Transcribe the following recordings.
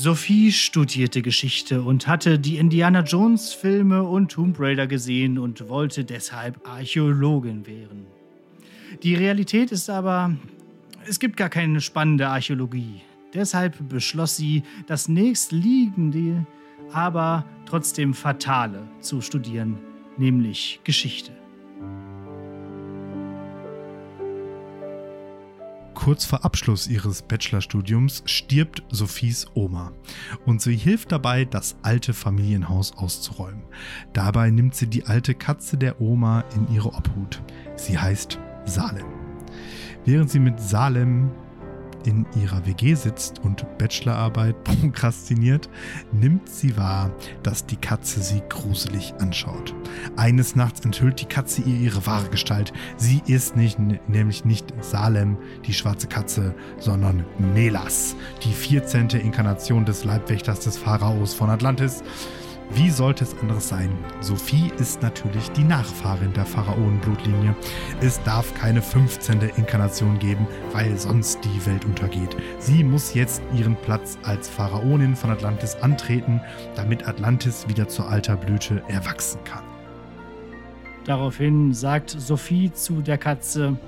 Sophie studierte Geschichte und hatte die Indiana Jones Filme und Tomb Raider gesehen und wollte deshalb Archäologin werden. Die Realität ist aber, es gibt gar keine spannende Archäologie. Deshalb beschloss sie, das nächstliegende, aber trotzdem fatale zu studieren, nämlich Geschichte. Kurz vor Abschluss ihres Bachelorstudiums stirbt Sophies Oma und sie hilft dabei, das alte Familienhaus auszuräumen. Dabei nimmt sie die alte Katze der Oma in ihre Obhut. Sie heißt Salem. Während sie mit Salem in ihrer WG sitzt und Bachelorarbeit prokrastiniert, nimmt sie wahr, dass die Katze sie gruselig anschaut. Eines Nachts enthüllt die Katze ihr ihre wahre Gestalt. Sie ist nicht, nämlich nicht Salem, die schwarze Katze, sondern Melas, die 14. Inkarnation des Leibwächters des Pharaos von Atlantis. Wie sollte es anderes sein? Sophie ist natürlich die Nachfahrin der Pharaonenblutlinie. Es darf keine 15. Inkarnation geben, weil sonst die Welt untergeht. Sie muss jetzt ihren Platz als Pharaonin von Atlantis antreten, damit Atlantis wieder zur alter Blüte erwachsen kann. Daraufhin sagt Sophie zu der Katze: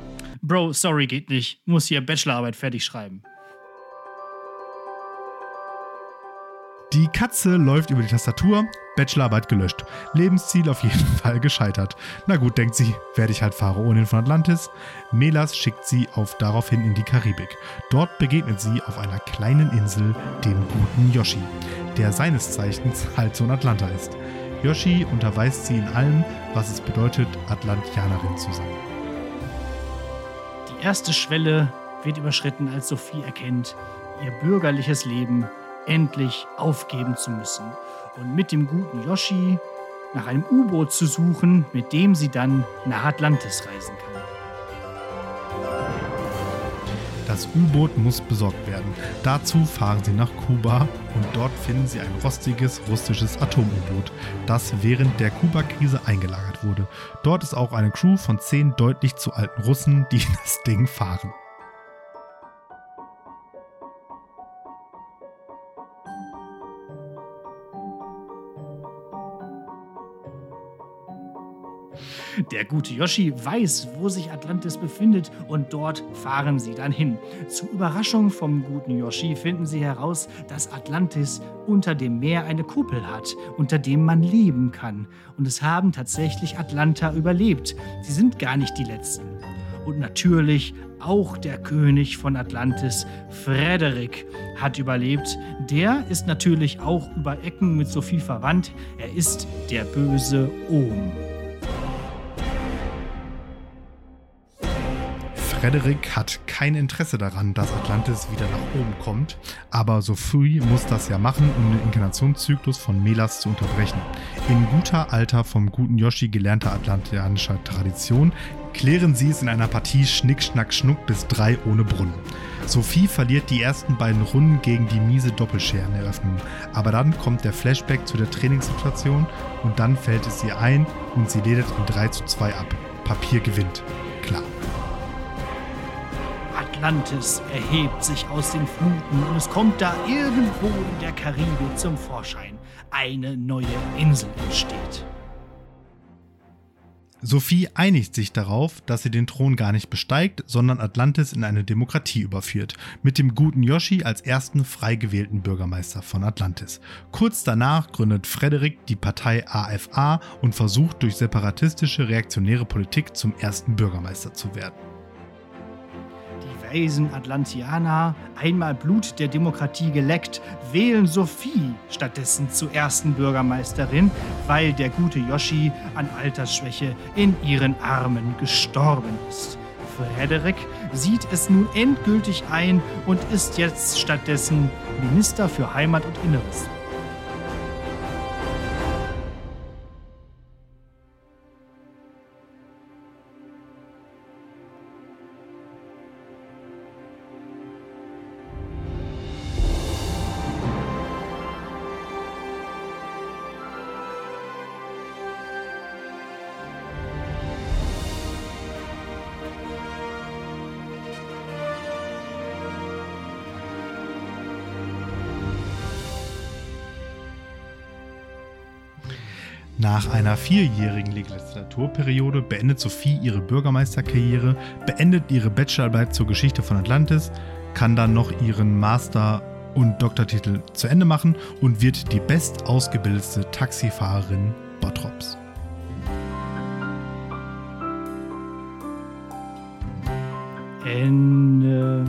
Bro, sorry, geht nicht. Muss hier Bachelorarbeit fertig schreiben. Die Katze läuft über die Tastatur, Bachelorarbeit gelöscht. Lebensziel auf jeden Fall gescheitert. Na gut, denkt sie, werde ich halt Pharaonin von Atlantis. Melas schickt sie auf daraufhin in die Karibik. Dort begegnet sie auf einer kleinen Insel dem guten Yoshi, der seines Zeichens halt so ein Atlanta ist. Yoshi unterweist sie in allem, was es bedeutet, Atlantianerin zu sein. Die erste Schwelle wird überschritten, als Sophie erkennt, ihr bürgerliches Leben endlich aufgeben zu müssen und mit dem guten Yoshi nach einem U-Boot zu suchen, mit dem sie dann nach Atlantis reisen kann. Das U-Boot muss besorgt werden. Dazu fahren sie nach Kuba und dort finden sie ein rostiges russisches Atom-U-Boot, das während der Kuba-Krise eingelagert wurde. Dort ist auch eine Crew von zehn deutlich zu alten Russen, die das Ding fahren. Der gute Yoshi weiß, wo sich Atlantis befindet und dort fahren sie dann hin. Zur Überraschung vom guten Yoshi finden sie heraus, dass Atlantis unter dem Meer eine Kuppel hat, unter dem man leben kann. Und es haben tatsächlich Atlanta überlebt. Sie sind gar nicht die Letzten. Und natürlich auch der König von Atlantis, Frederik, hat überlebt. Der ist natürlich auch über Ecken mit Sophie verwandt. Er ist der böse Ohm. Frederik hat kein Interesse daran, dass Atlantis wieder nach oben kommt, aber Sophie muss das ja machen, um den Inkarnationszyklus von Melas zu unterbrechen. In guter alter vom guten Yoshi gelernter atlantianischer Tradition klären sie es in einer Partie Schnick, Schnack, Schnuck bis drei ohne Brunnen. Sophie verliert die ersten beiden Runden gegen die miese Doppelschereneröffnung, aber dann kommt der Flashback zu der Trainingssituation und dann fällt es ihr ein und sie ledet in 3 zu 2 ab. Papier gewinnt. Klar. Atlantis erhebt sich aus den Fluten und es kommt da irgendwo in der Karibik zum Vorschein. Eine neue Insel entsteht. Sophie einigt sich darauf, dass sie den Thron gar nicht besteigt, sondern Atlantis in eine Demokratie überführt, mit dem guten Yoshi als ersten frei gewählten Bürgermeister von Atlantis. Kurz danach gründet Frederik die Partei AFA und versucht durch separatistische reaktionäre Politik zum ersten Bürgermeister zu werden weisen Atlantianer, einmal Blut der Demokratie geleckt, wählen Sophie stattdessen zur ersten Bürgermeisterin, weil der gute Yoshi an Altersschwäche in ihren Armen gestorben ist. Frederik sieht es nun endgültig ein und ist jetzt stattdessen Minister für Heimat und Inneres. Nach einer vierjährigen Legislaturperiode beendet Sophie ihre Bürgermeisterkarriere, beendet ihre Bachelorarbeit zur Geschichte von Atlantis, kann dann noch ihren Master- und Doktortitel zu Ende machen und wird die bestausgebildete Taxifahrerin Bottrops. Ende.